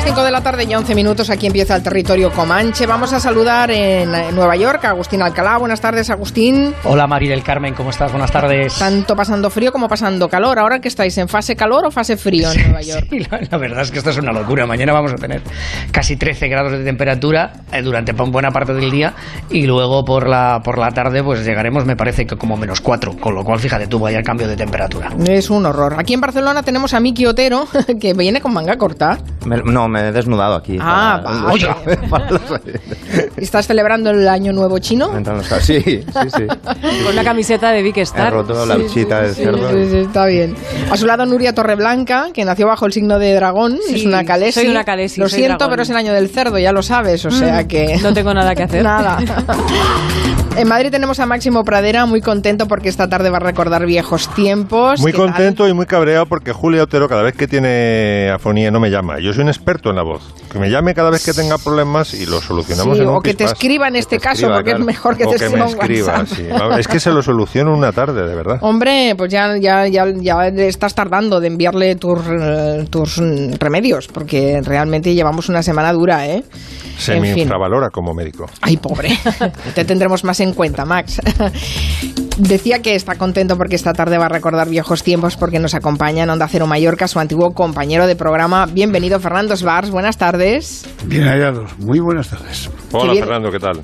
las 5 de la tarde y 11 minutos aquí empieza el territorio Comanche. Vamos a saludar en Nueva York a Agustín Alcalá. Buenas tardes, Agustín. Hola, Mari del Carmen, ¿cómo estás? Buenas tardes. Tanto pasando frío como pasando calor. ¿Ahora que estáis en fase calor o fase frío en Nueva York? Sí, la, la, verdad es que esto es una locura. Mañana vamos a tener casi 13 grados de temperatura eh, durante buena parte del día y luego por la, por la tarde pues llegaremos, me parece que como menos 4, con lo cual fíjate tú, vaya el cambio de temperatura. Es un horror. Aquí en Barcelona tenemos a Miki Otero, que viene con manga corta. Me, no, me he desnudado aquí. Ah, para, oye. ¿Estás celebrando el año nuevo chino? Sí, sí, sí. Con una camiseta de Big Star. He roto la huchita del sí, cerdo. Sí, sí, está bien. A su lado Nuria Torreblanca, que nació bajo el signo de dragón, Sí, es una calesi. soy una calesi, Lo soy siento, dragón. pero es el año del cerdo, ya lo sabes, o sea que... No tengo nada que hacer. Nada. En Madrid tenemos a Máximo Pradera, muy contento porque esta tarde va a recordar viejos tiempos. Muy contento y muy cabreado porque Julia Otero cada vez que tiene afonía no me llama. Yo soy un experto en la voz. Que me llame cada vez que tenga problemas y lo solucionamos Sí, en un o que te escriba en este te caso, porque es mejor que o te que me escriba, sí. Es que se lo soluciono una tarde, de verdad. Hombre, pues ya, ya, ya, ya estás tardando de enviarle tus, eh, tus remedios, porque realmente llevamos una semana dura, ¿eh? Se en me fin. infravalora como médico. Ay, pobre. Te tendremos más en cuenta, Max. Decía que está contento porque esta tarde va a recordar viejos tiempos porque nos acompaña en Onda Cero Mallorca su antiguo compañero de programa. Bienvenido, Fernando Svars. Buenas tardes. Bien hallados. Muy buenas tardes. Hola. Fernando, ¿qué tal?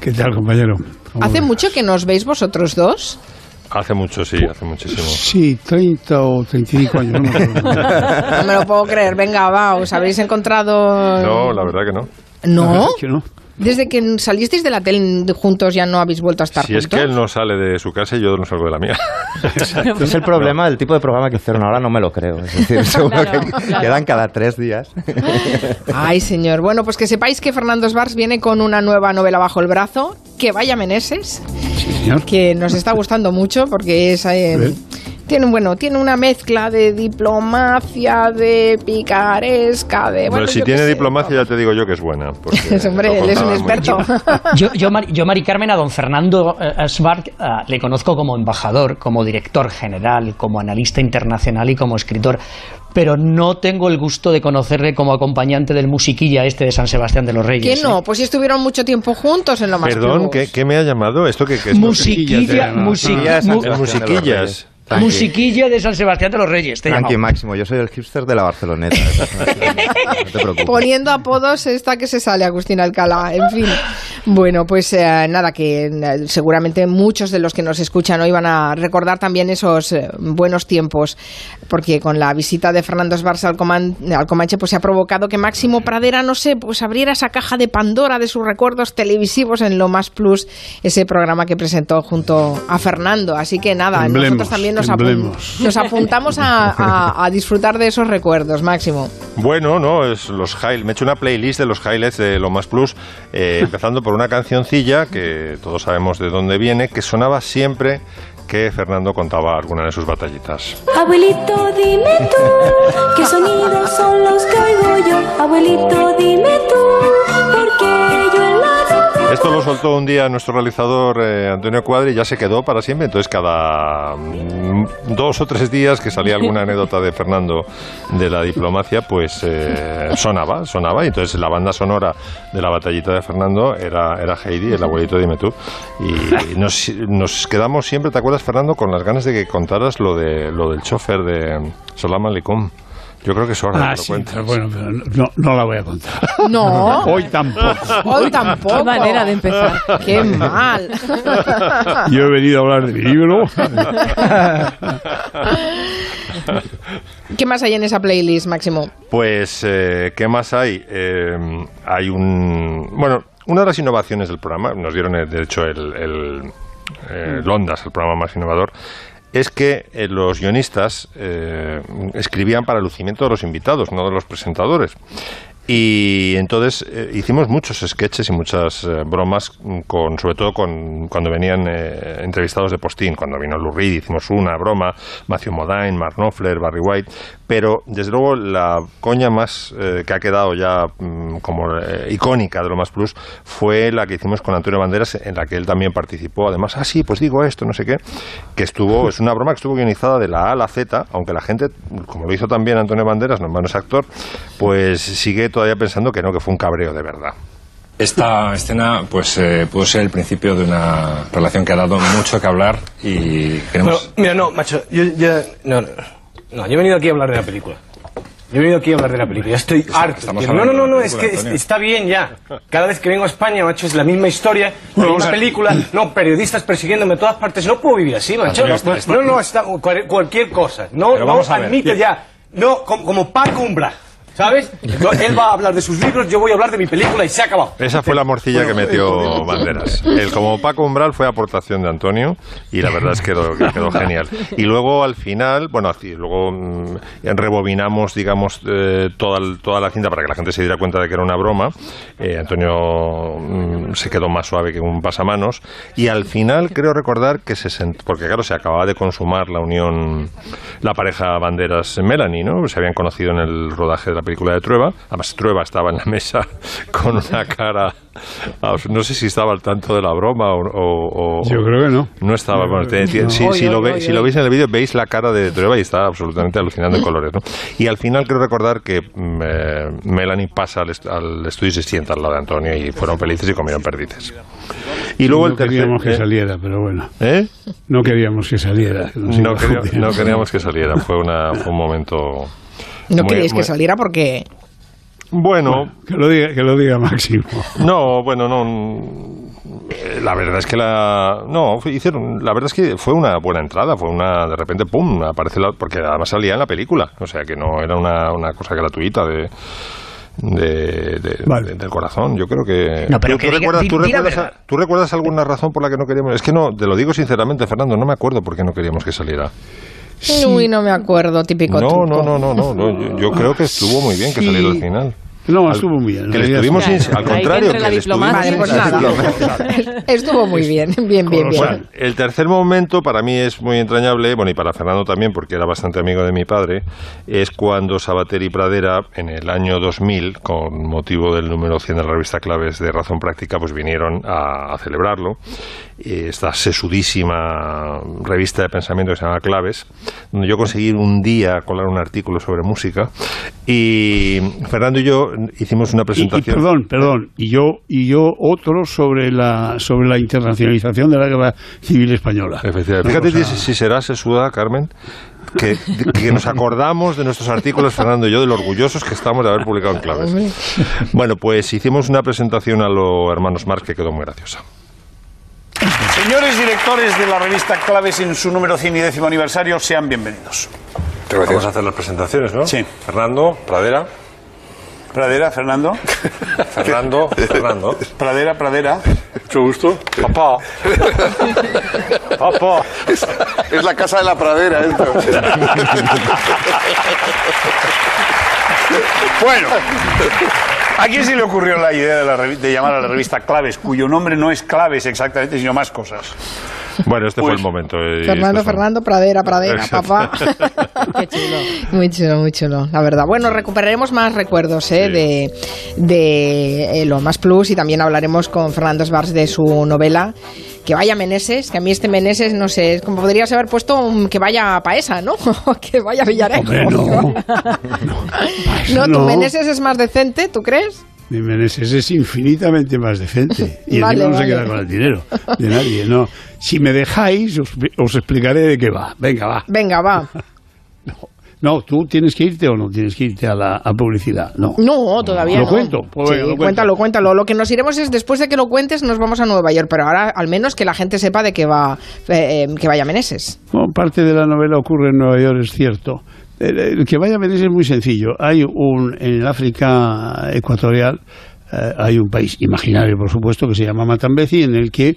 ¿Qué tal, compañero? ¿Cómo ¿Hace mucho que nos veis vosotros dos? Hace mucho, sí, hace muchísimo. Sí, 30 o 35 años. No me. No me lo puedo creer. Venga, va, ¿os habéis encontrado...? No, la verdad que no. La verdad ¿No? es que no. Desde que salisteis de la tele juntos ya no habéis vuelto a estar Si es juntos. que él no sale de su casa y yo no salgo de la mía. Es el problema del tipo de programa que hicieron ahora, no me lo creo. Es decir, seguro Claro, que claro. quedan cada tres días. Ay, señor. Bueno, pues que sepáis que Fernando Svars viene con una nueva novela bajo el brazo, que vaya Meneses, Sí, señor. que nos está gustando mucho porque es... eh. Tiene, bueno, tiene una mezcla de diplomacia, de picaresca, de... Bueno, Bueno, si tiene qué sé. diplomacia ya te digo yo que es buena. porque Hombre, él es un experto. Yo, yo, Mari, yo, Mari Carmen, a don Fernando eh, Schwartz, eh, le conozco como embajador, como director general, como analista internacional y como escritor, pero no tengo el gusto de conocerle como acompañante del musiquilla este de San Sebastián de los Que Reyes. no, ¿eh? pues si estuvieron mucho tiempo juntos en lo más Perdón. ¿qué, qué me ha llamado? ¿Esto qué, qué es? Musiquilla, no, no, no, no. musiquillas. Tranqui. musiquilla de San Sebastián de los Reyes. Te Tranqui. Máximo, yo soy el hipster de la Barceloneta. No te preocupes. Poniendo apodos esta que se sale, Agustín Alcalá. En fin. Bueno, pues eh, nada, que eh, seguramente muchos de los que nos escuchan hoy van a recordar también esos eh, buenos tiempos, porque con la visita de Fernando Esbarza al, Coman- al Comanche, pues se ha provocado que Máximo Pradera, no sé, pues abriera esa caja de Pandora de sus recuerdos televisivos en Lo Más Plus, ese programa que presentó junto a Fernando. Así que nada, Temblemos, nosotros también nos, apuntamos a, a- a disfrutar de esos recuerdos, Máximo. Bueno, no, es los highlights. Me he hecho una playlist de los highlights de Lo Más Plus, eh, empezando por una cancioncilla que todos sabemos de dónde viene, que sonaba siempre que Fernando contaba alguna de sus batallitas. Abuelito, dime tú, qué sonidos son los que oigo yo. Abuelito, dime tú, Esto lo soltó un día nuestro realizador eh, Antonio Cuadri y ya se quedó para siempre. Entonces, cada mm, dos o tres días que salía alguna anécdota de Fernando de la diplomacia, pues eh, sonaba, sonaba. Y entonces la banda sonora de la batallita de Fernando era, era Heidi, el abuelito Dime tú. Y nos, nos quedamos siempre, ¿te acuerdas, Fernando, con las ganas de que contaras lo, de, lo del chofer de Salam Aleikum? Yo creo que es hora de Ah, que lo sí, cuentes. pero bueno, pero no, no la voy a contar. No. Hoy tampoco. Hoy tampoco. Qué manera de empezar. Qué mal. Yo he venido a hablar de mi libro. ¿Qué más hay en esa playlist, Máximo? Pues, eh, ¿qué más hay? Eh, hay un... Bueno, una de las innovaciones del programa, nos dieron eh, de hecho el, el, eh, el Ondas, el programa más innovador, es que eh, los guionistas eh, escribían para el lucimiento de los invitados, no de los presentadores. Y entonces eh, hicimos muchos sketches y muchas bromas, con, sobre todo con, cuando venían eh, entrevistados de postín. Cuando vino Lou hicimos una broma, Matthew Modine, Mark Knopfler, Barry White. Pero desde luego la coña más eh, que ha quedado ya mm, como eh, icónica de lo más plus fue la que hicimos con Antonio Banderas, en la que él también participó. Además, ah, sí, pues digo esto, no sé qué, que estuvo, es una broma que estuvo guionizada de la A a la Z, aunque la gente, como lo hizo también Antonio Banderas, no no es actor, pues sigue todavía pensando que no, que fue un cabreo de verdad. Esta escena pues eh, pudo ser el principio de una relación que ha dado mucho que hablar y queremos... mira, no, macho, yo ya... No, no, no, yo he venido aquí a hablar de la película. Yo he venido aquí a hablar de la película, ya estoy harto. No, no, no, no, es que es- está bien ya. Cada vez que vengo a España, macho, es la misma historia, la vamos misma a- película, no, periodistas persiguiéndome en todas partes. No puedo vivir así, macho. Antonio, No, está- no, no, está, cual- cualquier cosa. No, Pero no vamos a ver. admito ya. No, como, como Paco Umbra, ¿sabes? Yo- él va a hablar de sus libros, yo voy a hablar de mi película y se ha acabado. Esa fue la morcilla que metió Banderas. El como Paco Umbral fue aportación de Antonio y la verdad es que quedó, que quedó genial. Y luego al final, bueno, así, luego mm, rebobinamos, digamos, eh, toda, toda la cinta para que la gente se diera cuenta de que era una broma. Eh, Antonio mm, se quedó más suave que un pasamanos. Y al final creo recordar que se sent- porque claro, se acababa de consumar la unión, la pareja Banderas-Melanie, ¿no? Se habían conocido en el rodaje de la película de Trueba. Además, Trueba estaba en la mesa con una cara. No sé si estaba al tanto de la broma o. o- o- Yo creo que no. no estaba. Bueno, te- te- No. si, si lo ve- si lo veis en el vídeo, veis la cara de Trueba y está absolutamente alucinando en colores. ¿no? Y al final creo recordar que mm, eh, Melanie pasa al, est- al estudio y se sienta al lado de Antonio y fueron felices y comieron perdices. Y luego no el tercer. queríamos que ¿eh? saliera, pero bueno. ¿Eh? No queríamos que saliera. que No, a quería- joder. no queríamos que saliera. Fue, una, fue un momento. No muy- queréis muy- que saliera porque... Bueno, Que lo diga, que lo diga Máximo. No, bueno, no. mm, eh, La verdad es que la. No, hicieron. La verdad es que fue una buena entrada. Fue una. De repente, pum, aparece la. Porque además salía en la película. O sea que no era una, una cosa gratuita de. De, de- Vale. de- del corazón, yo creo que. No, pero ¿Tú, que tú diga- recuerdas, a- tú recuerdas alguna razón por la que no queríamos.? Es que no, te lo digo sinceramente, Fernando, no me acuerdo por qué no queríamos que saliera. Uy, no me acuerdo, típico No, truco. no, no, no, no, no, Yo, yo creo que estuvo muy bien que Sí. saliera al final. No, estuvo muy bien. en Que le estuvimos, ins- al que contrario, la que le estuvimos Vale, pues. Estuvo muy bien, bien, bien, bien. Bueno, el tercer momento para mí es muy entrañable, bueno, y para Fernando también, porque era bastante amigo de mi padre, es cuando Sabater y Pradera, en el año 2000, con motivo del número 100 de la revista Claves de Razón Práctica, pues vinieron a, a celebrarlo. Eh, Esta sesudísima revista de pensamiento que se llama Claves, donde yo conseguí un día colar un artículo sobre música, y Fernando y yo hicimos una Y, y presentación. perdón, perdón. Y yo, y yo otro sobre la, sobre la internacionalización de la guerra civil española. Efectivamente. Fíjate si, si será sesuda, Carmen, que, que nos acordamos de nuestros artículos, Fernando y yo, de lo orgullosos que estamos de haber publicado en claves. Bueno, pues hicimos una presentación a los hermanos Marx que quedó muy graciosa. Señores directores de la revista Claves en su número 100 y décimo aniversario, sean bienvenidos. Vamos a hacer las presentaciones, ¿no? Sí. Fernando, Pradera. Pradera, Fernando. Fernando, Fernando. Pradera, Pradera. Mucho gusto. Papá. Papá. Es la casa de la pradera esto. Bueno, ¿a quién se le ocurrió la idea de, la revi- de llamar a la revista Claves, cuyo nombre no es Claves exactamente, sino más cosas? Bueno, este fue Pues, el momento. eh, Fernando, Fernando, Pradera, Pradera, Exacto. papá. Qué chulo. Muy chulo, muy chulo, la verdad. Bueno, recuperaremos más recuerdos ¿eh? Sí. de, de eh, lo más plus y también hablaremos con Fernando Svars de su novela. Que vaya Meneses, que a mí este Meneses, no sé, es como podrías haber puesto un- que vaya a Paesa, ¿no? que vaya a Villarejo. Hombre, no. No, tu No. Meneses es más decente, ¿tú crees? Mi Meneses es infinitamente más decente. Y Vale, encima no se vale. queda con el dinero de nadie. No. Si me dejáis, os, os explicaré de qué va. Venga, va. Venga, va. No, tú tienes que irte o no tienes que irte a la a publicidad. No. No, todavía ¿Lo no. cuento? Pues Sí, lo cuento. cuéntalo, cuéntalo. Lo que nos iremos es, después de que lo cuentes, nos vamos a Nueva York, pero ahora al menos que la gente sepa de qué va, eh, eh, que vaya Meneses. Bueno, parte de la novela ocurre en Nueva York, es cierto. El, el que vaya ver es muy sencillo. Hay un en el África ecuatorial eh, hay un país imaginario, por supuesto, que se llama Matambezi, en el que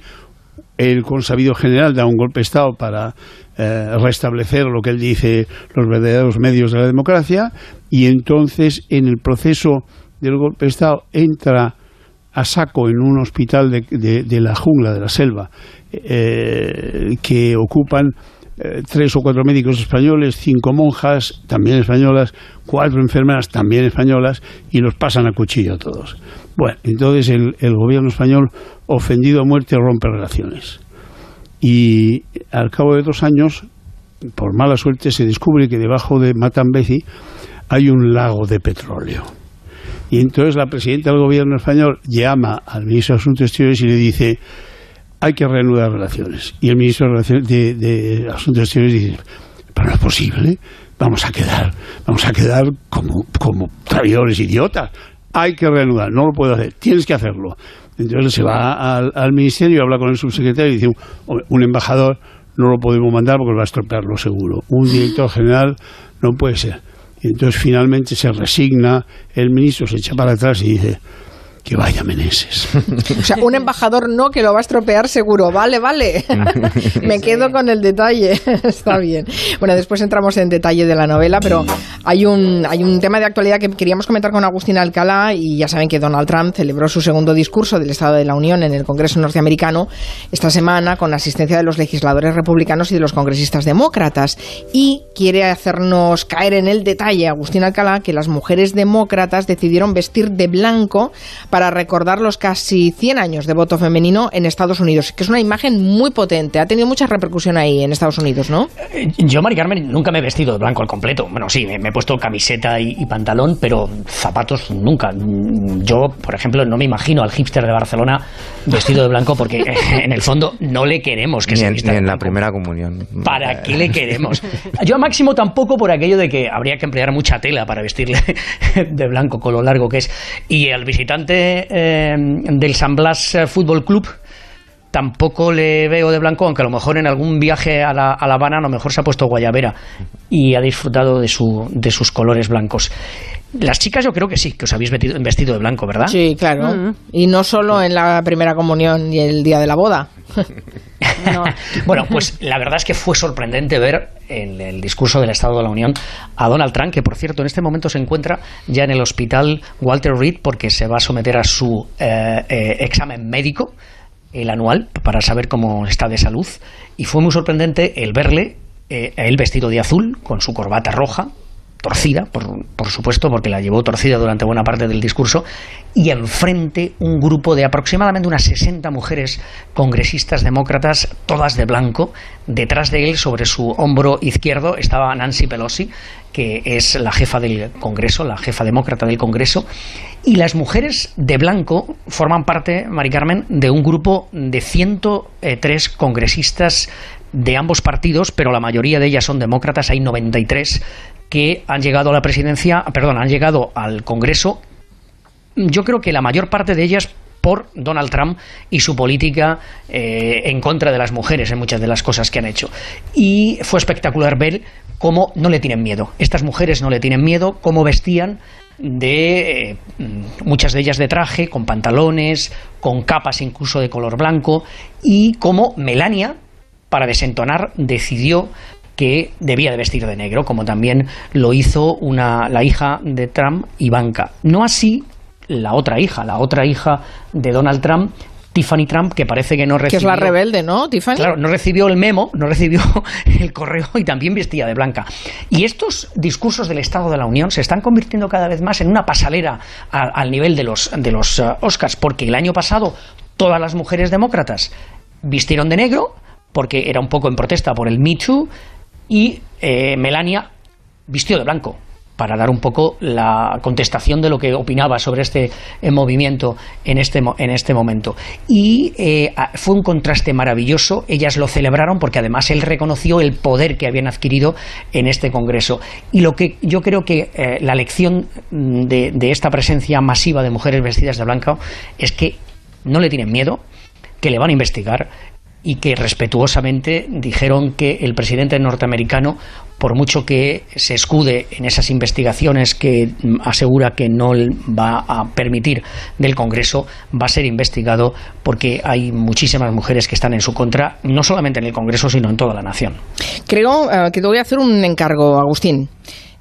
el consabido general da un golpe de Estado para eh, restablecer lo que él dice los verdaderos medios de la democracia y entonces en el proceso del golpe de Estado entra a saco en un hospital de, de- la jungla, de la selva, eh, que ocupan eh, tres o cuatro médicos españoles, cinco monjas, también españolas, cuatro enfermeras, también españolas, y los pasan a cuchillo a todos. Bueno, entonces el gobierno español, ofendido a muerte, rompe relaciones. Y al cabo de dos años, por mala suerte, se descubre que debajo de Matambeci hay un lago de petróleo. Y entonces la presidenta del gobierno español llama al ministro de Asuntos Exteriores y le dice, hay que reanudar relaciones. Y el ministro de- de Asuntos Exteriores dice, pero no es posible, vamos a quedar, vamos a quedar como, como traidores idiotas. Hay que reanudar, no lo puedo hacer, tienes que hacerlo. Entonces se va al, al ministerio, habla con el subsecretario y dice, "Hombre, un embajador no lo podemos mandar porque va a estropearlo seguro. Un director general no puede ser. Y entonces finalmente se resigna, el ministro se echa para atrás y dice, que vaya Meneses. O sea, un embajador no que lo va a estropear seguro. Vale, vale. Me quedo con el detalle. Está bien. Bueno, después entramos en detalle de la novela, pero hay un, hay un tema de actualidad que queríamos comentar con Agustín Alcalá y ya saben que Donald Trump celebró su segundo discurso del Estado de la Unión en el Congreso norteamericano esta semana con la asistencia de los legisladores republicanos y de los congresistas demócratas y quiere hacernos caer en el detalle, Agustín Alcalá, que las mujeres demócratas decidieron vestir de blanco para recordar los casi 100 años de voto femenino en Estados Unidos, que es una imagen muy potente. Ha tenido mucha repercusión ahí en Estados Unidos, ¿no? Eh, Yo, Mari Carmen, nunca me he vestido de blanco al completo. Bueno, sí, me, me he puesto camiseta y, y pantalón, pero zapatos nunca. Yo, por ejemplo, no me imagino al hipster de Barcelona vestido de blanco porque, eh, en el fondo, no le queremos que Ni se en, vista ni en la primera comunión. ¿Para qué le queremos? Yo a Máximo tampoco por aquello de que habría que emplear mucha tela para vestirle de blanco con lo largo que es. Y al visitante eh, del San Blas eh, Fútbol Club tampoco le veo de blanco, aunque a lo mejor en algún viaje a La, a La Habana a lo mejor se ha puesto guayabera y ha disfrutado de, su, de sus colores blancos. Las chicas yo creo que sí, que os habéis vestido, vestido de blanco, ¿verdad? Sí, claro. Y no solo en la primera comunión y el día de la boda. Bueno, pues la verdad es que fue sorprendente ver en el discurso del Estado de la Unión a Donald Trump, que por cierto en este momento se encuentra ya en el hospital Walter Reed porque se va a someter a su eh, eh, examen médico, el anual, para saber cómo está de salud. Y fue muy sorprendente el verle, eh, él vestido de azul, con su corbata roja, torcida, por, por supuesto, porque la llevó torcida durante buena parte del discurso, y enfrente un grupo de aproximadamente unas 60 mujeres congresistas demócratas, todas de blanco. Detrás de él, sobre su hombro izquierdo, estaba Nancy Pelosi, que es la jefa del Congreso, la jefa demócrata del Congreso, y las mujeres de blanco forman parte, Mari Carmen, de un grupo de 103 congresistas de ambos partidos, pero la mayoría de ellas son demócratas, hay 93 que han llegado a la presidencia, perdón, han llegado al Congreso. Yo creo que la mayor parte de ellas por Donald Trump y su política eh, en contra de las mujeres en muchas de las cosas que han hecho. Y fue espectacular ver cómo no le tienen miedo. Estas mujeres no le tienen miedo, cómo vestían de eh, muchas de ellas de traje, con pantalones, con capas incluso de color blanco, y cómo Melania, para desentonar, decidió que debía de vestir de negro, como también lo hizo una, la hija de Trump, Ivanka. No así la otra hija, la otra hija de Donald Trump, Tiffany Trump, que parece que no Que recibió... es la rebelde, ¿no, Tiffany? Claro, no recibió el memo, no recibió el correo y también vestía de blanca. Y estos discursos del Estado de la Unión se están convirtiendo cada vez más en una pasalera a- al nivel de los, de los eh, Oscars, porque el año pasado todas las mujeres demócratas vistieron de negro, porque era un poco en protesta por el Me Too, y eh, Melania vistió de blanco para dar un poco la contestación de lo que opinaba sobre este eh, movimiento en este, en este momento. Y eh, fue un contraste maravilloso, ellas lo celebraron porque además él reconoció el poder que habían adquirido en este Congreso. Y lo que yo creo que eh, la lección mm, de, de esta presencia masiva de mujeres vestidas de blanco es que no le tienen miedo, que le van a investigar y que respetuosamente dijeron que el presidente norteamericano, por mucho que se escude en esas investigaciones que mm, asegura que no va a permitir del Congreso, va a ser investigado porque hay muchísimas mujeres que están en su contra, no solamente en el Congreso, sino en toda la nación. Creo eh, que te voy a hacer un encargo, Agustín.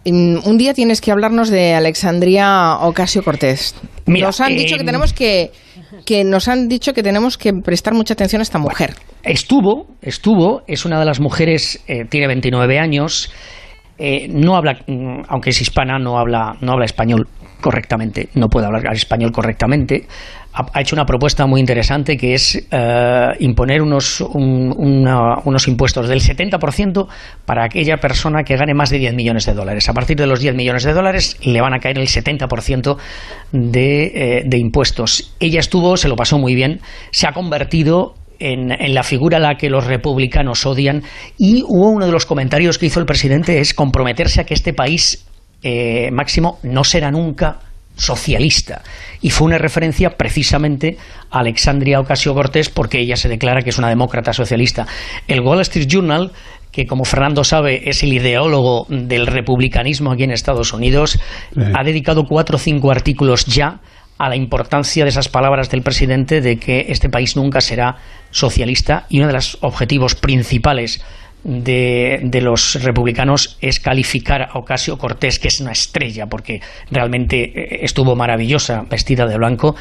Mm, Un día tienes que hablarnos de Alexandria Ocasio Cortés. Mira, Nos han dicho que tenemos que que nos han dicho que tenemos que prestar mucha atención a esta mujer. Estuvo, estuvo, es una de las mujeres, eh, tiene 29 años, eh, no habla, mm, aunque es hispana, no habla, no habla español correctamente, no puede hablar español correctamente. Ha, hecho una propuesta muy interesante que es eh, imponer unos, unos impuestos del 70% para aquella persona que gane más de 10 millones de dólares. A partir de los 10 millones de dólares le van a caer el 70% de, eh, de impuestos. Ella estuvo, se lo pasó muy bien, se ha convertido en, en la figura a la que los republicanos odian y hubo uno de los comentarios que hizo el presidente es comprometerse a que este país eh, máximo no será nunca socialista y fue una referencia precisamente a Alexandria Ocasio Cortés porque ella se declara que es una demócrata socialista. El Wall Street Journal que como Fernando sabe es el ideólogo del republicanismo aquí en Estados Unidos, ha dedicado cuatro o cinco artículos ya a la importancia de esas palabras del presidente de que este país nunca será socialista y uno de los objetivos principales de, de los republicanos es calificar a Ocasio Cortés, que es una estrella, porque realmente eh, estuvo maravillosa, vestida de blanco.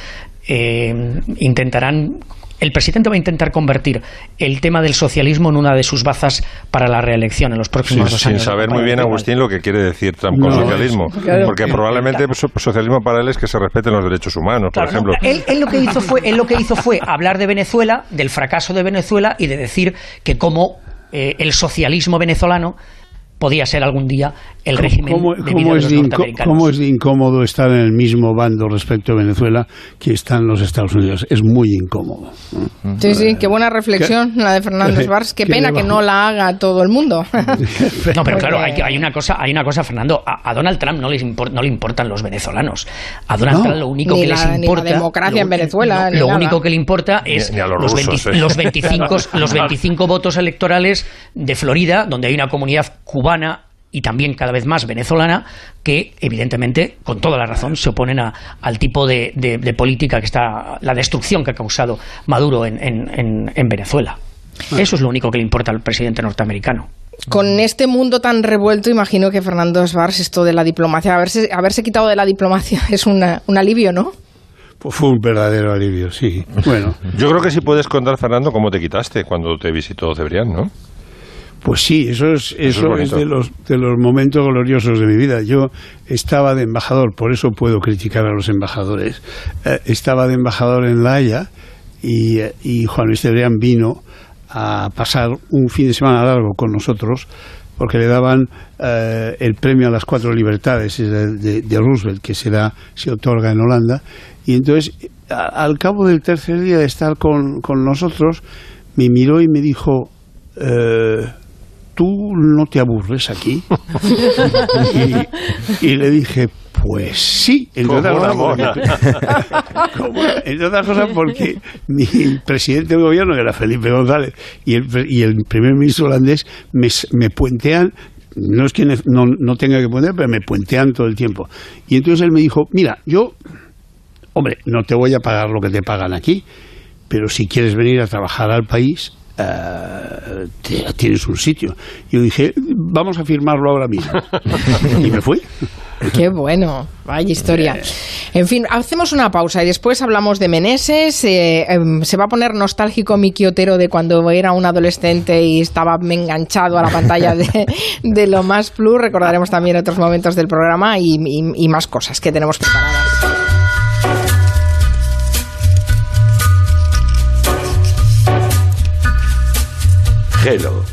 Eh, intentarán el presidente va a intentar convertir el tema del socialismo en una de sus bazas para la reelección en los próximos Sí, dos sin años. saber muy bien, Agustín, lo que quiere decir Trump con socialismo. claro. Porque probablemente so- socialismo para él es que se respeten los derechos humanos, por ejemplo. no, él, él lo que hizo fue, él lo que hizo fue hablar de Venezuela, del fracaso de Venezuela y de decir que como eh, el socialismo venezolano podía ser algún día el régimen ¿Cómo, debido cómo es los de inco- norteamericanos. cómo es de incómodo estar en el mismo bando respecto a Venezuela que están los Estados Unidos? Es muy incómodo. Sí, sí, qué buena reflexión la de Fernando Svars. Qué ¿Qué pena que no la haga todo el mundo. No, pero claro, hay, hay una cosa, hay una cosa, Fernando. A, a Donald Trump no, les impor- no le importan los venezolanos. A Donald No, Trump lo único ni que la- les ni la importa, democracia en Venezuela, lo, ni lo nada. único que le importa es Ni- ni los los, rusos, 20 ¿eh? los 25, los 25 votos electorales de Florida, donde hay una comunidad cubana y también cada vez más venezolana que evidentemente con toda la razón se oponen a- al tipo de, de- de política que está la destrucción que ha causado Maduro en, en- en- en Venezuela eso es lo único que le importa al presidente norteamericano Con este mundo tan revuelto, imagino que Fernando Svars, esto de la diplomacia, haberse, haberse quitado de la diplomacia es una- un alivio, ¿no? Pues fue un verdadero alivio, sí. Bueno, Yo creo que sí puedes contar, Fernando, cómo te quitaste cuando te visitó Cebrián, ¿no? Pues sí, eso es, eso es, bonito. de, los, de los momentos gloriosos de mi vida. Yo estaba de embajador, por eso puedo criticar a los embajadores. Eh, estaba de embajador en La Haya y, eh, y Juan Luis Cebrián vino a pasar un fin de semana largo con nosotros porque le daban eh, el premio a las cuatro libertades es de, de- de Roosevelt que se da se otorga en Holanda y entonces a- al cabo del tercer día de estar con, con nosotros me miró y me dijo eh, tú no te aburres aquí y, y le dije pues sí entre otras cosas porque- entre otras cosas porque mi presidente de gobierno, que era Felipe González, y el, y el primer ministro holandés me, me puentean, no es que no, no tenga que puentear, pero me puentean todo el tiempo. Y entonces él me dijo, mira, yo, hombre, no te voy a pagar lo que te pagan aquí, pero si quieres venir a trabajar al país, eh, te- tienes un sitio. Y yo dije, vamos a firmarlo ahora mismo. y me fui. Qué bueno, vaya historia. En fin, hacemos una pausa y después hablamos de Meneses. eh, em, se va a poner nostálgico mi quiotero de cuando era un adolescente y estaba enganchado a la pantalla de, de lo más plus. Recordaremos también otros momentos del programa y, y- y más cosas que tenemos preparadas. Hello.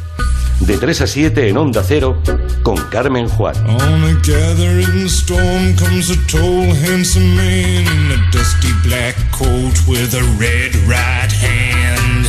De 3 a 7 en Onda Cero con Carmen Juan. On a gathering storm comes a tall, handsome man in a dusty black coat with a red right hand.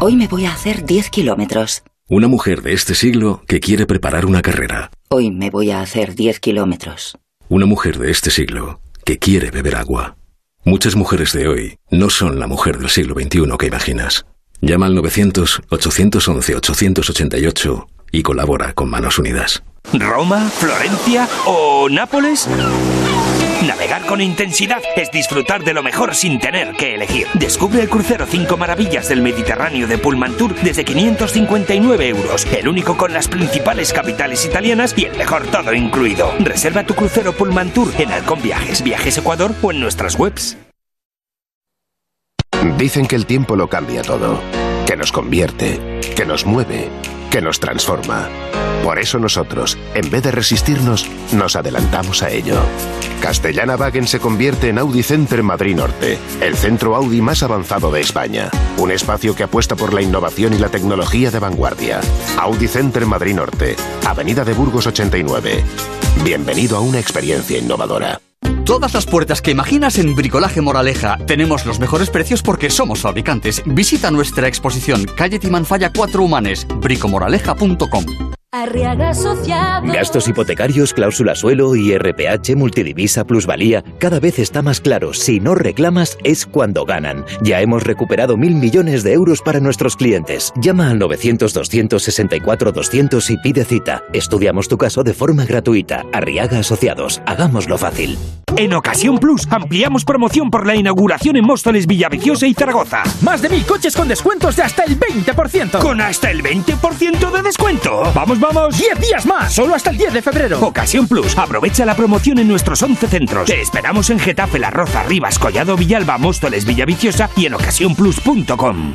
Hoy me voy a hacer 10 kilómetros. Una mujer de este siglo que quiere preparar una carrera. Hoy me voy a hacer 10 kilómetros. Una mujer de este siglo que quiere beber agua. Muchas mujeres de hoy no son la mujer del siglo XXI que imaginas. Llama al 900-811-888 y colabora con Manos Unidas. ¿Roma, Florencia o Nápoles? Navegar con intensidad es disfrutar de lo mejor sin tener que elegir. Descubre el crucero 5 maravillas del Mediterráneo de Pullmantur desde 559 euros. El único con las principales capitales italianas y el mejor todo incluido. Reserva tu crucero Pullmantur en Halcón Viajes, Viajes Ecuador o en nuestras webs. Dicen que el tiempo lo cambia todo, que nos convierte, que nos mueve, que nos transforma. Por eso nosotros, en vez de resistirnos, nos adelantamos a ello. Castellana Wagen se convierte en Audi Center Madrid Norte, el centro Audi más avanzado de España. Un espacio que apuesta por la innovación y la tecnología de vanguardia. Audi Center Madrid Norte, Avenida de Burgos 89. Bienvenido a una experiencia innovadora. Todas las puertas que imaginas en Bricolaje Moraleja. Tenemos los mejores precios porque somos fabricantes. Visita nuestra exposición Calle Timanfaya 4 Humanes, bricomoraleja.com. Arriaga Asociados. Gastos hipotecarios, cláusula suelo, IRPH, multidivisa, plusvalía. Cada vez está más claro, si no reclamas es cuando ganan. Ya hemos recuperado mil millones de euros para nuestros clientes. Llama al 900-264-200 y pide cita. Estudiamos tu caso de forma gratuita. Arriaga Asociados. Hagámoslo fácil. En Ocasión Plus ampliamos promoción por la inauguración en Móstoles, Villaviciosa y Zaragoza. Más de mil coches con descuentos de hasta el 20%. ¿Con hasta el 20% de descuento? ¡Vamos, vamos! ¡10 días más! Solo hasta el 10 de febrero. Ocasión Plus. Aprovecha la promoción en nuestros 11 centros. Te esperamos en Getafe, La Roza, Rivas, Collado, Villalba, Móstoles, Villaviciosa y en ocasiónplus.com.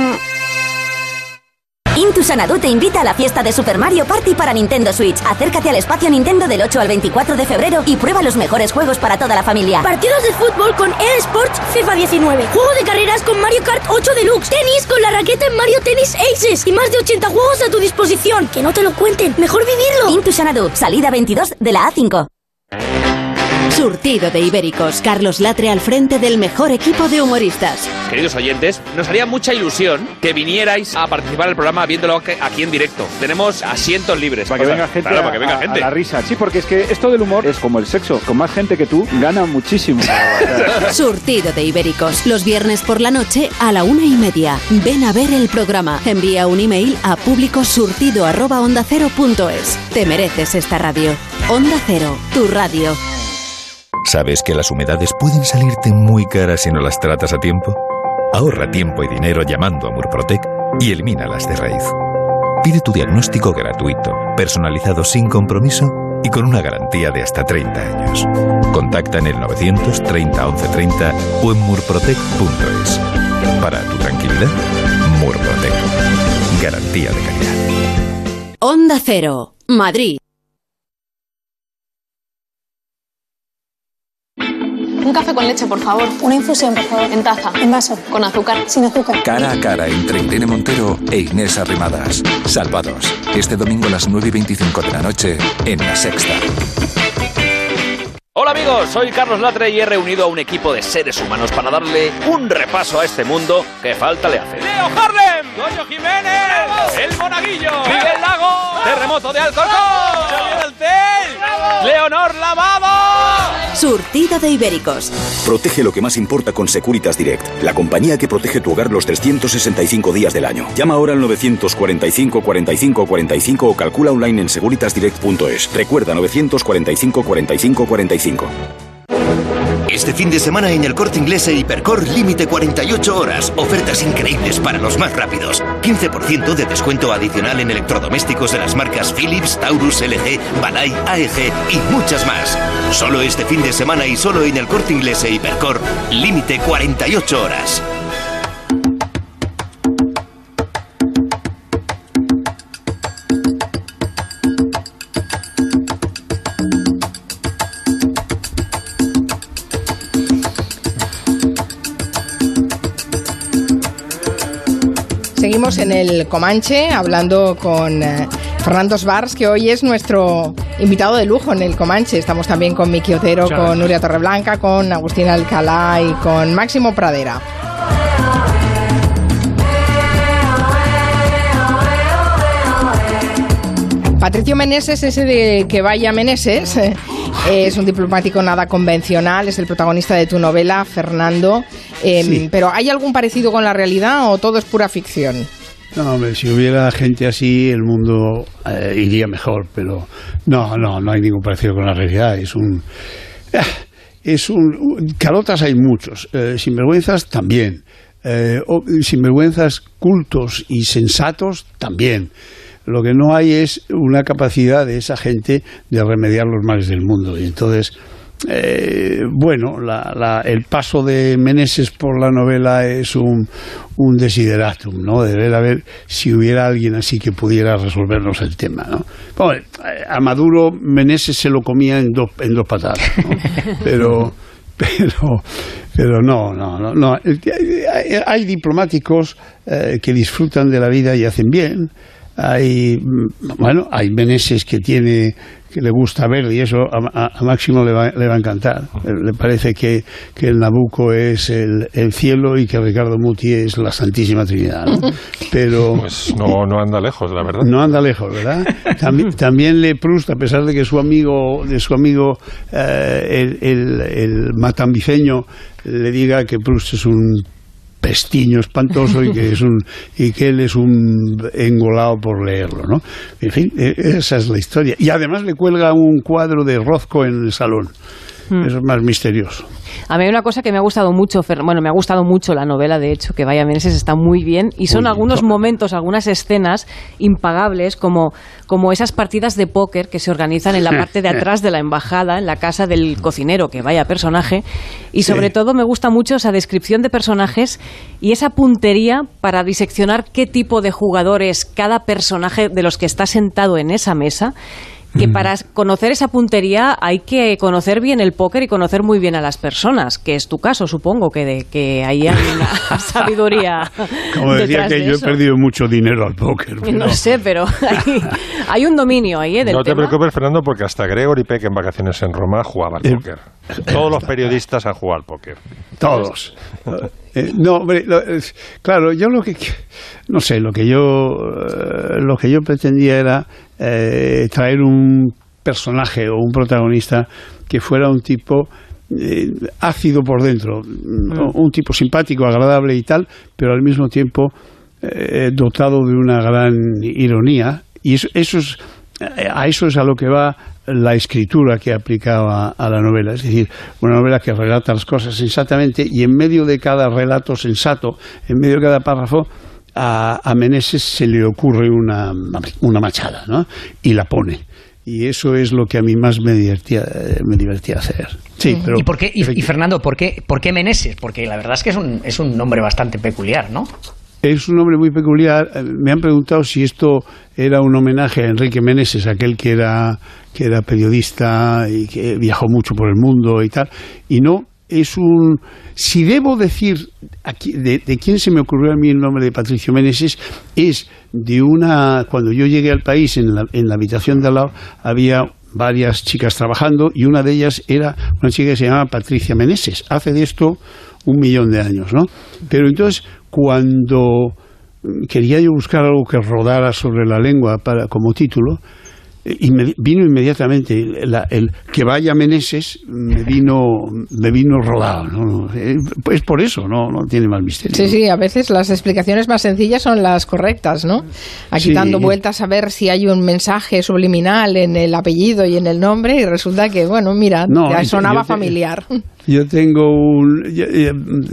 Intu Sanadu te invita a la fiesta de Super Mario Party para Nintendo Switch. Acércate al espacio Nintendo del 8 al 24 de febrero y prueba los mejores juegos para toda la familia. Partidos de fútbol con eSports FIFA 19. Juego de carreras con Mario Kart 8 Deluxe. Tenis con la raqueta en Mario Tennis Aces. Y más de 80 juegos a tu disposición. Que no te lo cuenten. Mejor vivirlo. Intu Sanadu, salida 22 de la A5. Surtido de Ibéricos. Carlos Latre al frente del mejor equipo de humoristas. Queridos oyentes, nos haría mucha ilusión que vinierais a participar del programa viéndolo aquí en directo. Tenemos asientos libres. Para que venga gente, claro, a, para que venga gente. a la risa. Sí, porque es que esto del humor es como el sexo. Con más gente que tú, gana muchísimo. Surtido de Ibéricos. Los viernes por la noche a la una y media. Ven a ver el programa. Envía un email a públicosurtido.ondacero.es. Te mereces esta radio. Onda Cero, tu radio. ¿Sabes que las humedades pueden salirte muy caras si no las tratas a tiempo? Ahorra tiempo y dinero llamando a Murprotec y elimínalas de raíz. Pide tu diagnóstico gratuito, personalizado sin compromiso y con una garantía de hasta 30 años. Contacta en el 930 1130 o en murprotec.es. Para tu tranquilidad, Murprotec. Garantía de calidad. Onda Cero, Madrid. Un café con leche, por favor. Una infusión, por favor. En taza. En vaso. Con azúcar. Sin azúcar. Cara a cara entre Irene Montero e Inés Arrimadas. Salvados. Este domingo a las 9 y 25 de la noche en La Sexta. Hola amigos, soy Carlos Latre y he reunido a un equipo de seres humanos para darle un repaso a este mundo que falta le hace. Leo Harlem, Goyo Jiménez, El Monaguillo, Miguel Lago, Terremoto de Alcorcón, Leonor Lavado. Surtido de Ibéricos. Protege lo que más importa con Securitas Direct, la compañía que protege tu hogar los 365 días del año. Llama ahora al 945 45 45 o calcula online en securitasdirect.es. Recuerda 945 45 45. Este fin de semana en el Corte Inglés e Hipercor límite 48 horas. Ofertas increíbles para los más rápidos. 15% de descuento adicional en electrodomésticos de las marcas Philips, Taurus, LG, Balay, AEG y muchas más. Solo este fin de semana y solo en el Corte Inglés e Hipercor límite 48 horas. En el Comanche hablando con eh, Fernando Svars, que hoy es nuestro invitado de lujo en el Comanche. Estamos también con Miki Otero, Muchas con gracias. Nuria Torreblanca, con Agustín Alcalá y con Máximo Pradera. Patricio Meneses, ese de que vaya Meneses, eh, es un diplomático nada convencional, es el protagonista de tu novela, Fernando. Eh, Sí. Pero ¿hay algún parecido con la realidad o todo es pura ficción? No, hombre, si hubiera gente así, el mundo eh, iría mejor, pero no, no, no hay ningún parecido con la realidad. Es un. ah, Es un. Calotas hay muchos, eh, sinvergüenzas también. Eh, sinvergüenzas cultos y sensatos también. Lo que no hay es una capacidad de esa gente de remediar los males del mundo. Y entonces, eh, bueno, la- la- el paso de Meneses por la novela es un, un desideratum, ¿no? De ver a ver si hubiera alguien así que pudiera resolvernos el tema, ¿no? Bueno, a Maduro Meneses se lo comía en dos, en dos patadas, ¿no? Pero, pero, pero no, no, no, no. Hay, hay diplomáticos eh, que disfrutan de la vida y hacen bien. Hay, mm, bueno, hay Meneses que tiene que le gusta ver y eso a, a- a Máximo le va, le va a encantar. Eh, Le parece que, que el Nabucco es el, el cielo y que Ricardo Muti es la Santísima Trinidad. ¿no? Pero Pues no, no anda lejos, la verdad. no anda lejos, ¿verdad? También, también le Proust, a pesar de que su amigo, de su amigo eh, el, el, el matambiceño le diga que Proust es un pestiño espantoso y que es un y que él es un engolado por leerlo, ¿no? En fin, e- esa es la historia. Y además le cuelga un cuadro de Rozco en el salón. Es más misterioso. A mí hay una cosa que me ha gustado mucho, bueno, me ha gustado mucho la novela, de hecho, que Vaya Meneses está muy bien, y son algunos momentos, algunas escenas impagables, como, como esas partidas de póker que se organizan en la parte de atrás de la embajada, en la casa del cocinero, que vaya personaje, y sobre todo me gusta mucho esa descripción de personajes y esa puntería para diseccionar qué tipo de jugadores cada personaje de los que está sentado en esa mesa que para conocer esa puntería hay que conocer bien el póker y conocer muy bien a las personas, que es tu caso, supongo, que, de, que ahí hay una sabiduría. Como decía que de yo eso. he perdido mucho dinero al póker. pero- No sé, pero hay, hay un dominio ahí ¿eh? del No te tema. preocupes, Fernando, porque hasta Gregory Peck en vacaciones en Roma jugaba al póker. Todos los periodistas han jugado al póker. Todos. Eh, no, hombre, lo- es- claro, yo lo que no sé, lo que yo eh, lo que yo pretendía era eh, traer un personaje o un protagonista que fuera un tipo eh, ácido por dentro, mm, un tipo simpático, agradable y tal, pero al mismo tiempo eh, dotado de una gran ironía y eso, eso es a eso es a lo que va la escritura que aplicaba a la novela, es decir, una novela que relata las cosas sensatamente y en medio de cada relato sensato, en medio de cada párrafo, a, a Meneses se le ocurre una, una machada, ¿no? Y la pone. Y eso es lo que a mí más me divertía, eh, me divertía hacer. Sí, pero ¿Y, por qué, y, y, Fernando, ¿por qué, ¿por qué Meneses? Porque la verdad es que es un, es un nombre bastante peculiar, ¿no? Es un nombre muy peculiar. Eh, Me han preguntado si esto era un homenaje a Enrique Meneses, aquel que era, que era periodista y que viajó mucho por el mundo y tal. Y no, es un... Si debo decir aquí, de, de quién se me ocurrió a mí el nombre de Patricio Meneses, es de una... Cuando yo llegué al país, en la, en la habitación de al lado, había varias chicas trabajando y una de ellas era una chica que se llamaba Patricia Meneses. Hace de esto un millón de años, ¿no? Pero entonces, cuando quería yo buscar algo que rodara sobre la lengua para, como título, me vino inmediatamente la, el que vaya Meneses me vino me vino rodado ¿no? pues por eso no no tiene más misterio sí sí a veces las explicaciones más sencillas son las correctas no aquí Sí. dando vueltas a ver si hay un mensaje subliminal en el apellido y en el nombre y resulta que bueno mira No, sonaba te- familiar Yo tengo un.